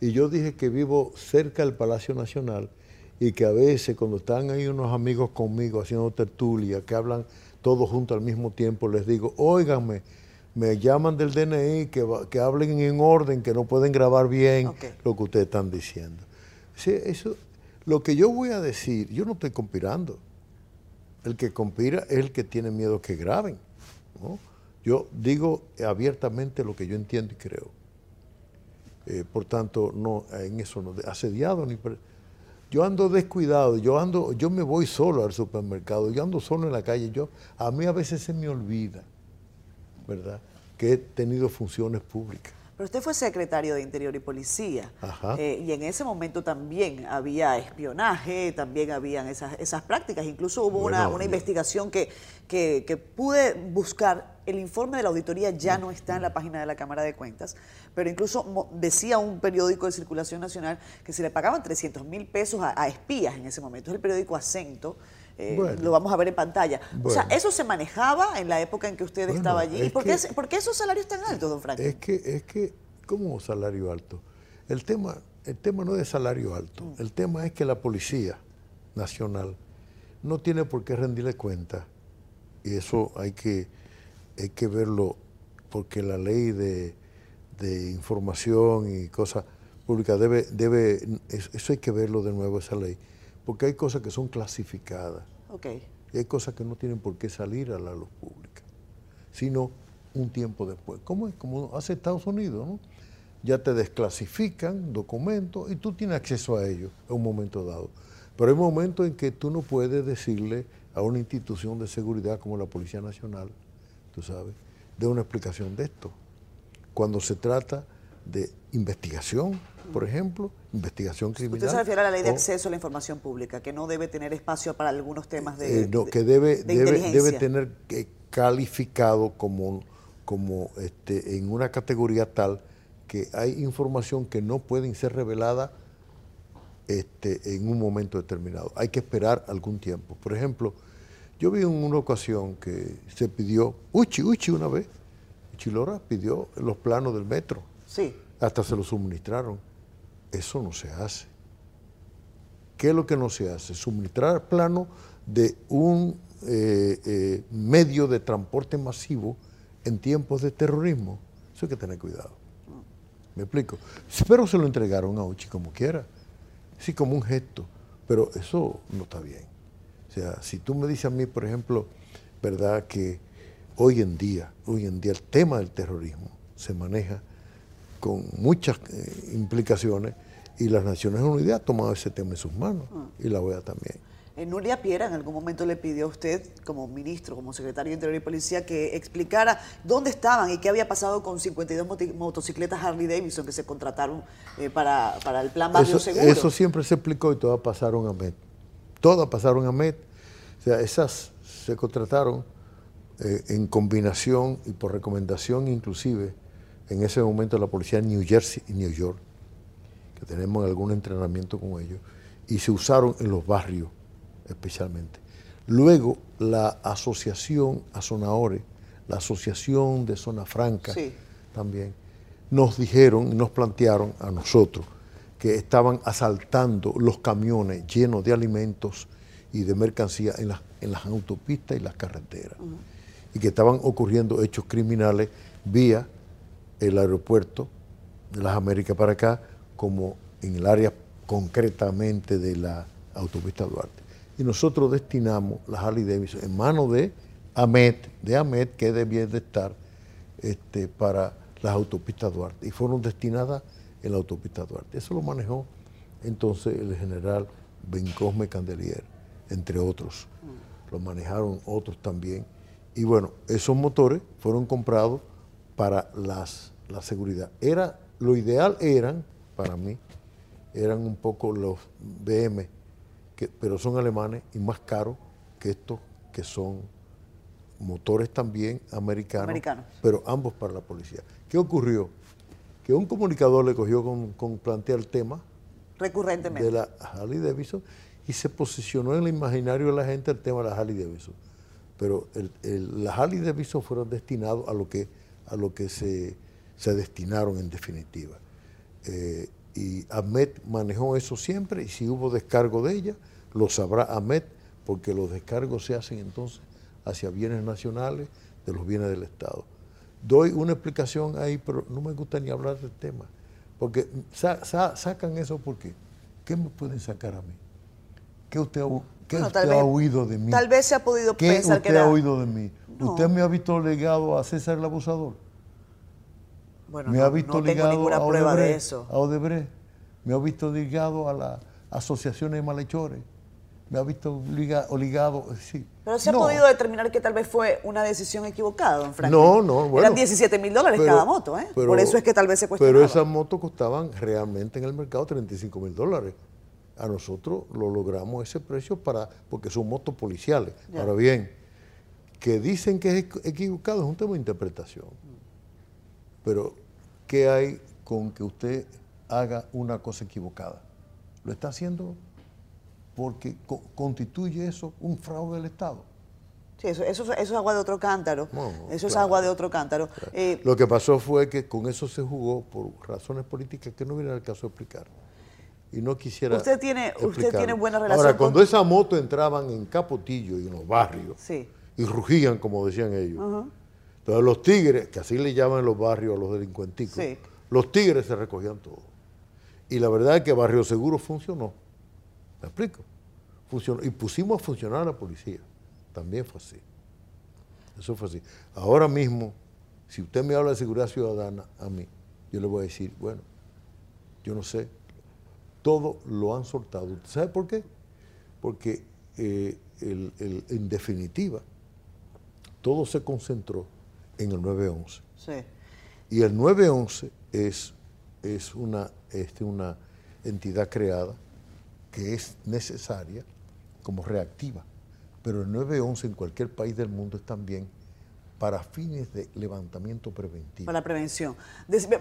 Y yo dije que vivo cerca del Palacio Nacional y que a veces cuando están ahí unos amigos conmigo haciendo tertulia, que hablan todos juntos al mismo tiempo, les digo, óiganme, me llaman del DNI, que, que hablen en orden, que no pueden grabar bien lo que ustedes están diciendo. eso, lo que yo voy a decir, yo no estoy conspirando. El que conspira es el que tiene miedo que graben. Yo digo abiertamente lo que yo entiendo y creo. Eh, por tanto, no, en eso no, asediado ni... Yo ando descuidado, yo ando, yo me voy solo al supermercado, yo ando solo en la calle, yo, a mí a veces se me olvida, ¿verdad? Que he tenido funciones públicas. Pero usted fue secretario de Interior y Policía. Eh, y en ese momento también había espionaje, también habían esas, esas prácticas. Incluso hubo una, investigación que, que, pude buscar. El informe de la auditoría ya no está en la página de la Cámara de Cuentas, pero incluso decía un periódico de circulación nacional que se le pagaban 300 mil pesos a, espías en ese momento. Es el periódico Acento. Eh, lo vamos a ver en pantalla. O sea, ¿eso se manejaba en la época en que usted estaba allí? ¿Y por, qué, esos salarios tan altos, don Frank? Es que, es que, ¿cómo salario alto? El tema, el tema no es de salario alto. Mm. El tema es que la Policía Nacional no tiene por qué rendirle cuenta. Y eso hay que, hay que verlo porque la ley de, de información y cosas públicas debe, debe, eso hay que verlo de nuevo, esa ley porque hay cosas que son clasificadas. Okay. Y hay cosas que no tienen por qué salir a la luz pública, sino un tiempo después. ¿Cómo es? Como hace Estados Unidos, ¿no? Ya te desclasifican documentos y tú tienes acceso a ellos en un momento dado. Pero hay momentos en que tú no puedes decirle a una institución de seguridad como la Policía Nacional, tú sabes, de una explicación de esto. Cuando se trata de investigación, por ejemplo, investigación criminal. Usted se refiere a la ley de acceso a la información pública, que no debe tener espacio para algunos temas de. Eh, no, que debe, debe, tener calificado como, como este, en una categoría tal que hay información que no pueden ser revelada este, en un momento determinado. Hay que esperar algún tiempo. Por ejemplo, yo vi en una ocasión que se pidió, Uchi, Uchi una vez, Chilora pidió los planos del metro. Sí. Hasta se los suministraron eso no se hace. ¿Qué es lo que no se hace? Suministrar plano de un eh, eh, medio de transporte masivo en tiempos de terrorismo. Eso hay que tener cuidado. ¿Me explico? Pero se lo entregaron a Uchi como quiera. Sí, como un gesto. Pero eso no está bien. O sea, si tú me dices a mí, por ejemplo, ¿verdad? Que hoy en día, hoy en día el tema del terrorismo se maneja con muchas eh, implicaciones y las Naciones Unidas han tomado ese tema en sus manos ah. y la OEA también. En Nuria Piera en algún momento le pidió a usted, como ministro, como secretario de Interior y Policía, que explicara dónde estaban y qué había pasado con 52 motocicletas Harley Davidson que se contrataron eh, para, el plan Barrio Seguro. Eso siempre se explicó y todas pasaron a MED. Todas pasaron a MED. O sea, esas se contrataron eh, en combinación y por recomendación inclusive en ese momento la policía de New Jersey y New York, que tenemos algún entrenamiento con ellos, y se usaron en los barrios especialmente. Luego la asociación Azonaore, la asociación de Zona Franca también, nos dijeron, nos plantearon a nosotros que estaban asaltando los camiones llenos de alimentos y de mercancía en las, en las autopistas y las carreteras. Y que estaban ocurriendo hechos criminales vía el aeropuerto de las Américas para acá, como en el área concretamente de la autopista Duarte. Y nosotros destinamos las Harley Davidson en manos de AMET, de AMET que debía de estar este, para las autopistas Duarte. Y fueron destinadas en la autopista Duarte. Eso lo manejó entonces el general Bencosme Candelier. entre otros. Lo manejaron otros también. Y bueno, esos motores fueron comprados para las, la seguridad. Era, lo ideal eran, para mí, eran un poco los BM, que, pero son alemanes y más caros que estos que son motores también americanos, Americanos. pero ambos para la policía. ¿Qué ocurrió? Que un comunicador le cogió con, con plantear el tema Recurrentemente. de la Harley Davidson y se posicionó en el imaginario de la gente el tema de la Harley Davidson. Pero el, el, la Harley Davidson fueron destinados a lo que, a lo que se, se destinaron en definitiva. Eh, y Ahmed manejó eso siempre y si hubo descargo de ella, lo sabrá Ahmed porque los descargos se hacen entonces hacia bienes nacionales de los bienes del Estado. Doy una explicación ahí, pero no me gusta ni hablar del tema, porque sa- sa- sacan eso porque, ¿qué me pueden sacar a mí? ¿Qué usted, ha, qué Bueno, usted ha oído de mí? Tal vez se ha podido ¿Qué pensar usted que era... ha oído de mí? No. ¿Usted me ha visto ligado a César el Abusador? Bueno, ¿Me no, ha visto no tengo ligado ninguna a prueba Odebrecht? de eso. A Odebrecht? ¿Me ha visto ligado a las asociaciones de malhechores? ¿Me ha visto liga- o ligado? Sí. Pero se ha podido determinar que tal vez fue una decisión equivocada, don Franklin. No, no, bueno. Eran 17 mil dólares Pero- cada moto, ¿eh? pero- Por eso es que tal vez se cuestionaba. Pero esas motos costaban realmente en el mercado 35 mil dólares. A nosotros lo logramos ese precio para porque son motos policiales. Ya. Ahora bien, que dicen que es equ- equivocado es un tema de interpretación. Pero, ¿qué hay con que usted haga una cosa equivocada? Lo está haciendo porque co- constituye eso un fraude del Estado. Sí, eso, eso, eso es agua de otro cántaro. No, eso es agua de otro cántaro. Eh, Lo que pasó fue que con eso se jugó por razones políticas que no viene al caso de explicar. Y no quisiera. Usted tiene- usted tiene buena relación Ahora, con- cuando esas motos entraban en Capotillo y en los barrios sí. y rugían, como decían ellos, entonces los tigres, que así le llaman los barrios a los delincuenticos, Sí. los tigres se recogían todos. Y la verdad es que Barrio Seguro funcionó. ¿Me explico? Funcionó. Y pusimos a funcionar a la policía. También fue así. Eso fue así. Ahora mismo, si usted me habla de seguridad ciudadana a mí, yo le voy a decir, bueno, yo no sé, todo lo han soltado. ¿Usted sabe por qué? Porque eh, el- el- en definitiva, todo se concentró en el 911. Sí. Y el 911 es, es una, este, una entidad creada que es necesaria como reactiva. Pero el 911 en cualquier país del mundo es también para fines de levantamiento preventivo. Para la prevención.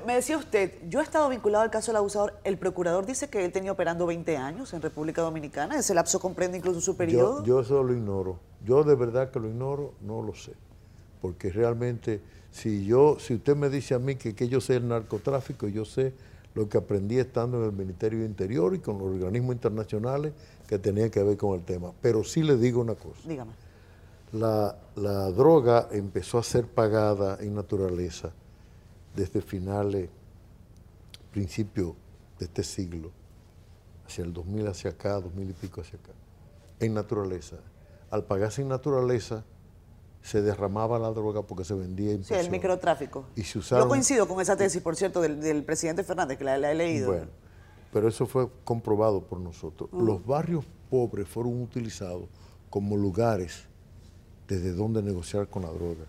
Me decía usted, yo he estado vinculado al caso del abusador. El procurador dice que él tenía operando 20 años en República Dominicana. Ese lapso comprende incluso su periodo. Yo, yo eso lo ignoro. Yo de verdad que lo ignoro, no lo sé. Porque realmente, si yo, si usted me dice a mí que, que yo sé el narcotráfico, yo sé lo que aprendí estando en el Ministerio de Interior y con los organismos internacionales que tenían que ver con el tema. Pero sí le digo una cosa. Dígame. La, la droga empezó a ser pagada en naturaleza desde finales, principio de este siglo, hacia el 2000 hacia acá, 2000 y pico hacia acá, en naturaleza. Al pagarse en naturaleza, se derramaba la droga porque se vendía en Sí, el microtráfico. Y se usaron- Yo coincido con esa tesis, por cierto, del, del presidente Fernández, que la, la he leído. Bueno, pero eso fue comprobado por nosotros. Los barrios pobres fueron utilizados como lugares desde donde negociar con la droga.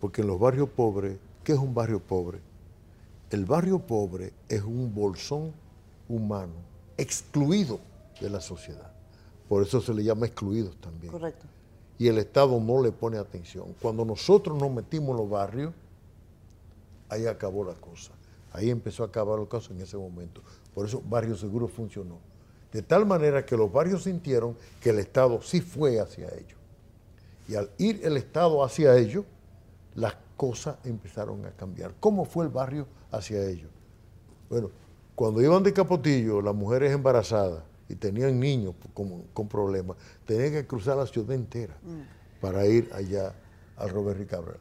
Porque en los barrios pobres, ¿qué es un barrio pobre? El barrio pobre es un bolsón humano excluido de la sociedad. Por eso se le llama excluidos también Correcto. Y el Estado no le pone atención. Cuando nosotros nos metimos en los barrios, ahí acabó la cosa. Ahí empezó a acabar la cosa en ese momento. Por eso Barrio Seguro funcionó. De tal manera que los barrios sintieron que el Estado sí fue hacia ellos. Y al ir el Estado hacia ellos, las cosas empezaron a cambiar. ¿Cómo fue el barrio hacia ellos? Bueno, cuando iban de Capotillo, las mujeres embarazadas y tenían niños con, con problemas, tenían que cruzar la ciudad entera para ir allá al Robert Ricabral.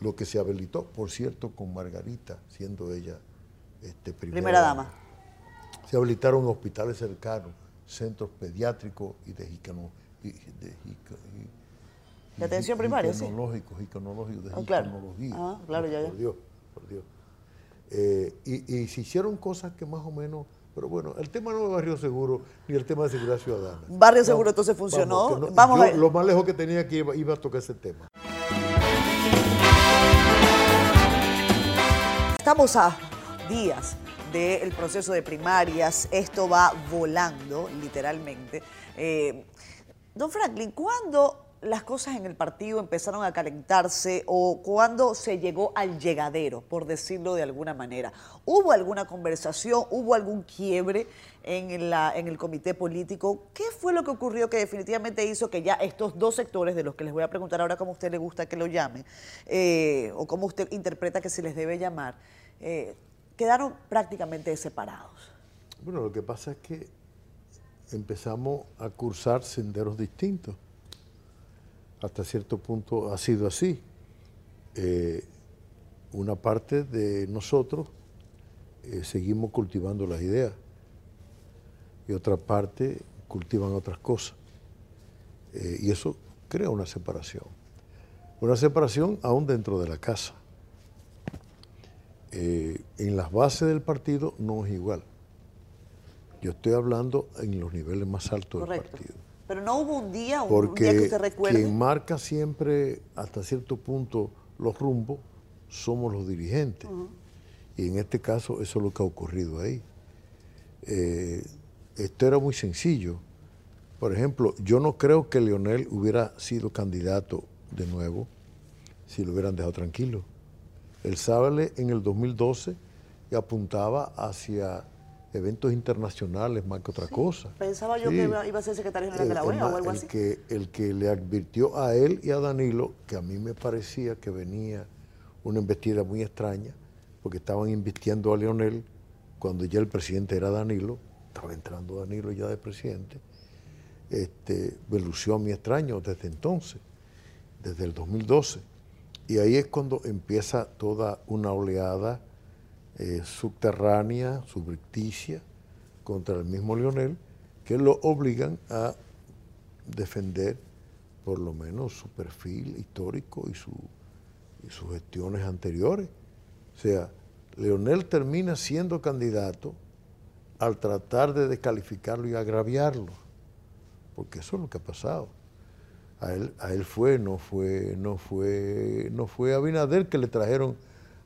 Lo que se habilitó, por cierto, con Margarita, siendo ella este, primera, Primera dama. Se habilitaron hospitales cercanos, centros pediátricos y de gicano- y de gica- y- De atención y primaria, sí. gicanológicos, Ah, claro. Ah, claro, ya, ya. Por Dios, por Dios. Eh, y, y se hicieron cosas que más o menos Pero bueno, el tema no es Barrio Seguro ni el tema de seguridad ciudadana. Barrio Seguro entonces funcionó. Vamos, no- Vamos yo a ver. Lo más lejos que tenía que iba, iba a tocar ese tema. Estamos a días del proceso de primarias. Esto va volando, literalmente. Eh, don Franklin, ¿cuándo las cosas en el partido empezaron a calentarse o cuándo se llegó al llegadero, por decirlo de alguna manera? ¿Hubo alguna conversación? ¿Hubo algún quiebre en, el comité político? ¿Qué fue lo que ocurrió que definitivamente hizo que ya estos dos sectores, de los que les voy a preguntar ahora cómo usted le gusta que lo llame, eh, o cómo usted interpreta que se les debe llamar, eh, quedaron prácticamente separados? Bueno, lo que pasa es que empezamos a cursar senderos distintos. Hasta cierto punto ha sido así. Eh, una parte de nosotros eh, seguimos cultivando las ideas y otra parte cultivan otras cosas. Eh, y eso crea una separación. Una separación aún dentro de la casa. En las bases del partido no es igual. Yo estoy hablando en los niveles más altos Correcto. del partido. Pero no hubo un día, un, un día que usted recuerde. quien marca siempre, hasta cierto punto, los rumbos, somos los dirigentes. Y en este caso, eso es lo que ha ocurrido ahí. Eh, esto era muy sencillo. Por ejemplo, yo no creo que Leonel hubiera sido candidato de nuevo si lo hubieran dejado tranquilo. El Sábale en el 2012 y apuntaba hacia eventos internacionales más que otra cosa. Pensaba yo Sí. que iba, a ser secretario general de la OEA o algo el así. Que, el que le advirtió a él y a Danilo, que a mí me parecía que venía una investida muy extraña, porque estaban invirtiendo a Leonel cuando ya el presidente era Danilo, estaba entrando Danilo ya de presidente, este, me lució a mí extraño desde entonces, desde el 2012. Y ahí es cuando empieza toda una oleada eh, subterránea, subrepticia, contra el mismo Leonel, que lo obligan a defender por lo menos su perfil histórico y sus gestiones anteriores. O sea, Leonel termina siendo candidato al tratar de descalificarlo y agraviarlo, porque eso es lo que ha pasado. A él, a él fue, no fue, no fue, no fue Abinader que le trajeron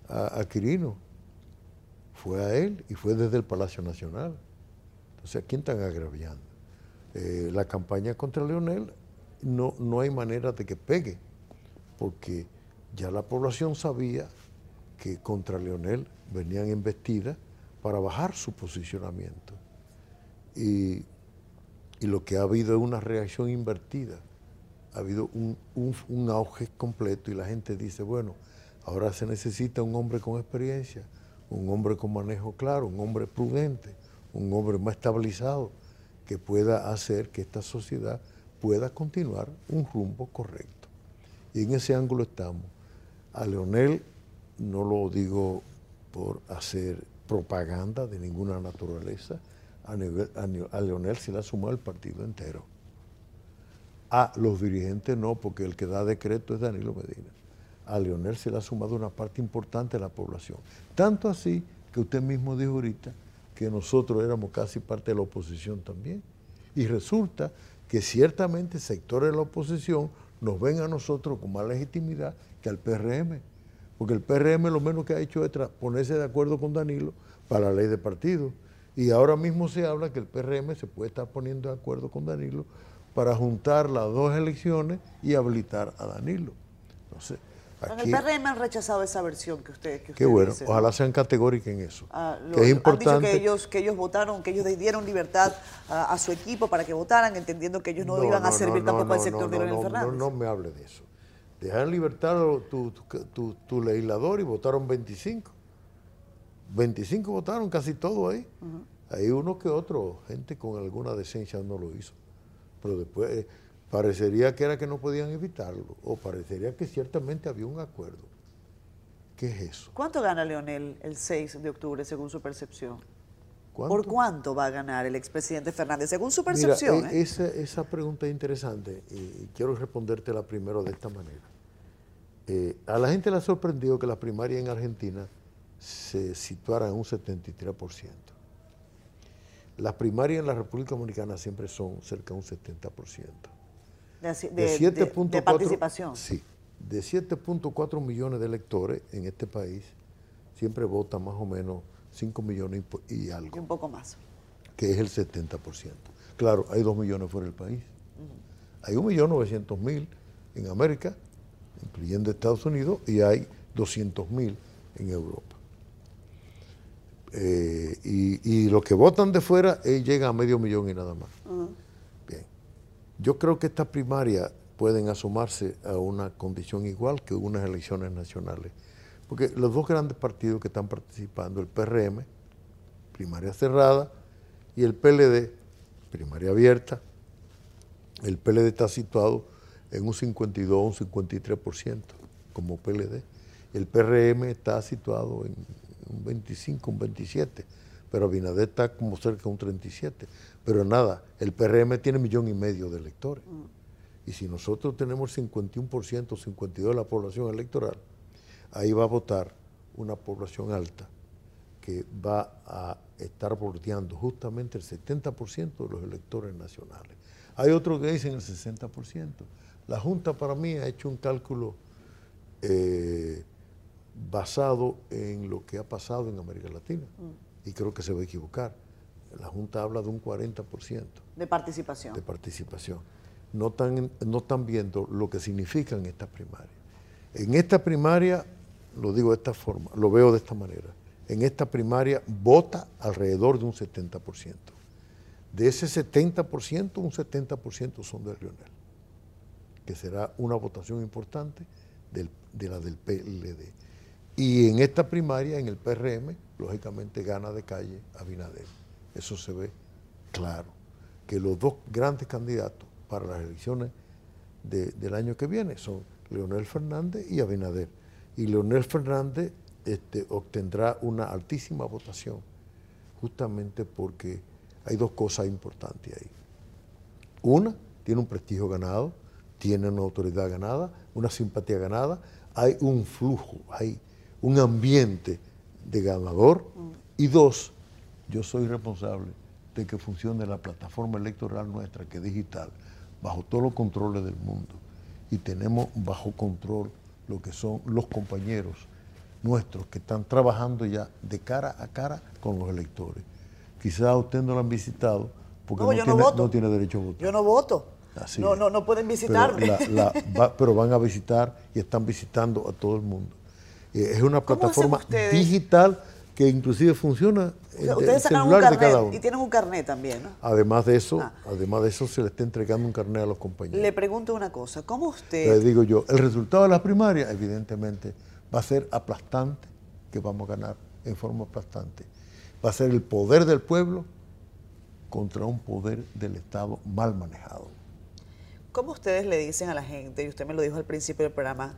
a, a Quirino, fue a él y fue desde el Palacio Nacional. Entonces, ¿a quién están agraviando? Eh, la campaña contra Leonel no, no hay manera de que pegue, porque ya la población sabía que contra Leonel venían embestidas para bajar su posicionamiento. Y, y lo que ha habido es una reacción invertida. Ha habido un, un- un auge completo y la gente dice, bueno, ahora se necesita un hombre con experiencia, un hombre con manejo claro, un hombre prudente, un hombre más estabilizado, que pueda hacer que esta sociedad pueda continuar un rumbo correcto. Y en ese ángulo estamos. A Leonel no lo digo por hacer propaganda de ninguna naturaleza, a, nivel- Leonel se le ha sumado el partido entero. A los dirigentes no, porque el que da decreto es Danilo Medina. A Leonel se le ha sumado una parte importante de la población. Tanto así que usted mismo dijo ahorita que nosotros éramos casi parte de la oposición también. Y resulta que ciertamente sectores de la oposición nos ven a nosotros con más legitimidad que al PRM. Porque el PRM lo menos que ha hecho es ponerse de acuerdo con Danilo para la ley de partido. Y ahora mismo se habla que el PRM se puede estar poniendo de acuerdo con Danilo para juntar las dos elecciones y habilitar a Danilo. Entonces, En aquí, el PRM han rechazado esa versión que usted, que usted qué bueno, dice. ojalá sean categóricos en eso. Ah, lo- que es Han dicho importante. que ellos, que ellos votaron, que ellos dieron libertad a, a su equipo para que votaran, entendiendo que ellos no, iban a no, servir no, tampoco no, al sector no, de no, Leonel no, Fernández. No, no me hable de eso. Dejar en libertad a tu, tu- tu- tu legislador y votaron 25. 25 votaron, casi todo ahí. Hay uno que otro, gente con alguna decencia no lo hizo. Pero después eh, parecería que era que no podían evitarlo, o parecería que ciertamente había un acuerdo. ¿Qué es eso? ¿Cuánto gana Leonel el 6 de octubre, según su percepción? ¿Cuánto? ¿Por cuánto va a ganar el expresidente Fernández, según su percepción? e- eh? esa, esa pregunta es interesante y, quiero respondértela primero de esta manera. Eh, a la gente le ha sorprendido que las primarias en Argentina se situaran en un 73%. Las primarias en la República Dominicana siempre son cerca de un 70%. De, de, De de- 7.4 de participación. Sí. De 7.4 millones de electores en este país, siempre votan más o menos 5 millones y algo, un poco más. que es el 70%. Claro, hay 2 millones fuera del país. Hay 1.900.000 en América, incluyendo Estados Unidos, y hay 200.000 en Europa. Eh, y, y los que votan de fuera eh, llegan a medio millón y nada más. Bien. Yo creo que estas primarias pueden asomarse a una condición igual que unas elecciones nacionales. Porque los dos grandes partidos que están participando, el PRM, primaria cerrada, y el PLD, primaria abierta, el PLD está situado en un 52, un 53% como PLD. El PRM está situado en un 25, un 27, pero Abinader está como cerca de un 37. Pero nada, el PRM tiene millón y medio de electores. Y si nosotros tenemos 51%, 52% de la población electoral, ahí va a votar una población alta que va a estar bordeando justamente el 70% de los electores nacionales. Hay otros que dicen el 60%. La Junta para mí ha hecho un cálculo eh, basado en lo que ha pasado en América Latina y creo que se va a equivocar. La Junta habla de un 40% De participación. de participación. No están, no están viendo lo que significan estas primarias. En esta primaria, lo digo de esta forma, lo veo de esta manera, en esta primaria vota alrededor de un 70%. De ese 70%, un 70% son de Lionel, que será una votación importante del- de la del PLD. Y en esta primaria, en el PRM, lógicamente gana de calle Abinader. Eso se ve claro. Que los dos grandes candidatos para las elecciones de- del año que viene son Leonel Fernández y Abinader. Y Leonel Fernández este, obtendrá una altísima votación, justamente porque hay dos cosas importantes ahí. Una, tiene un prestigio ganado, tiene una autoridad ganada, una simpatía ganada, hay un flujo, hay un ambiente de ganador. Y dos, yo soy responsable de que funcione la plataforma electoral nuestra, que es digital, bajo todos los controles del mundo. Y tenemos bajo control lo que son los compañeros nuestros que están trabajando ya de cara a cara con los electores. Quizás usted no lo han visitado porque No, no, no tiene, voto. no tiene derecho a votar. Yo no voto. Así no, es. no, no pueden Pero, visitarme. la- la- va- pero van a visitar y están visitando a todo el mundo. Eh, es una ¿Cómo hacen plataforma digital que inclusive funciona O en sea, ustedes sacan un carnet uno. y tienen un carnet también, ¿no? Además de eso, Ah. además de eso se le está entregando un carnet a los compañeros. Le pregunto una cosa, ¿cómo Le usted, digo yo, el resultado de las primarias, evidentemente, va a ser aplastante, que vamos a ganar en forma aplastante. Va a ser el poder del pueblo contra un poder del Estado mal manejado. cómo ustedes le dicen a la gente, y usted me lo dijo al principio del programa,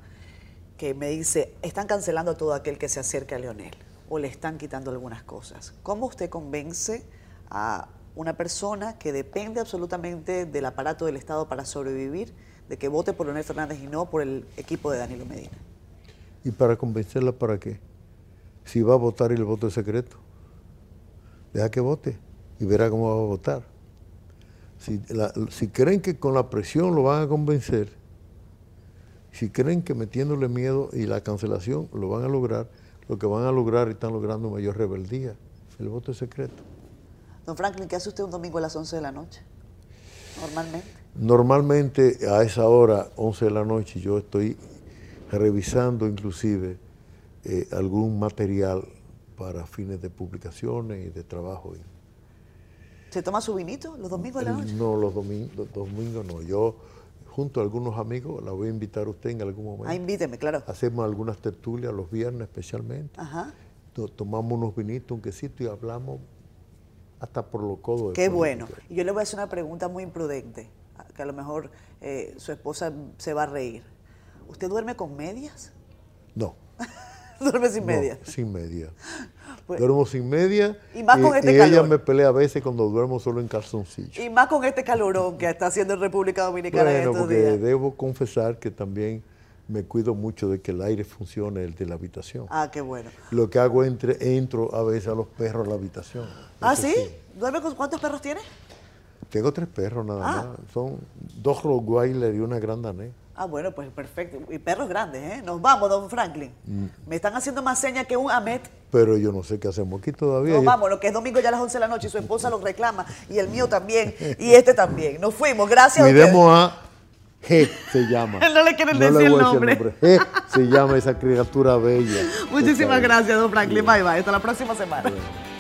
que me dice, están cancelando a todo aquel que se acerque a Leonel, o le están quitando algunas cosas. ¿Cómo usted convence a una persona que depende absolutamente del aparato del Estado para sobrevivir, de que vote por Leonel Fernández y no por el equipo de Danilo Medina? ¿Y para convencerla para qué? Si va a votar y el voto es secreto. Deja que vote y verá cómo va a votar. Si, la- si creen que con la presión lo van a convencer, si creen que metiéndole miedo y la cancelación lo van a lograr, lo que van a lograr y están logrando mayor rebeldía. El voto es secreto. Don Franklin, ¿qué hace usted un domingo a las 11 de la noche? Normalmente. Normalmente a esa hora, 11 de la noche, yo estoy revisando inclusive eh, algún material para fines de publicaciones y de trabajo. ¿Se toma su vinito los domingos de la noche? No, los domingos, los domingos no. Yo, junto a algunos amigos, la voy a invitar a usted en algún momento. Ah, invíteme, claro. Hacemos algunas tertulias los viernes especialmente. Ajá. To- Tomamos unos vinitos, un quesito y hablamos hasta por los codos. de Qué bueno. Y yo le voy a hacer una pregunta muy imprudente, que a lo mejor eh, su esposa se va a reír. ¿Usted duerme con medias? No. ¿Duerme sin no, medias? sin media. Pues- duermo sin media. Y más con este ella calor. me pelea a veces cuando duermo solo en calzoncillo. Y más con este calorón que está haciendo en República Dominicana en Bueno, estos porque días. debo confesar que también me cuido mucho de que el aire funcione, el de la habitación. Ah, qué bueno. Lo que hago entre, entro a veces a los perros a la habitación. ¿Ah, sí? ¿Duerme con cuántos perros tiene? Tengo tres perros nada Ah. más. Son dos Rottweiler y una Gran Danés. Ah, bueno, pues perfecto. Y perros grandes, ¿eh? Nos vamos, don Franklin. Mm. Me están haciendo más señas que un Amet. Pero yo no sé qué hacemos aquí todavía. Nos vamos, lo que es domingo ya a las 11 de la noche y su esposa lo reclama y el mío también y este también. Nos fuimos, gracias a ustedes. A G, se llama. No le quieren le decir el voy a nombre. G se llama esa criatura bella. Muchísimas gracias, don Franklin. Bye, bye. Hasta la próxima semana. Bien.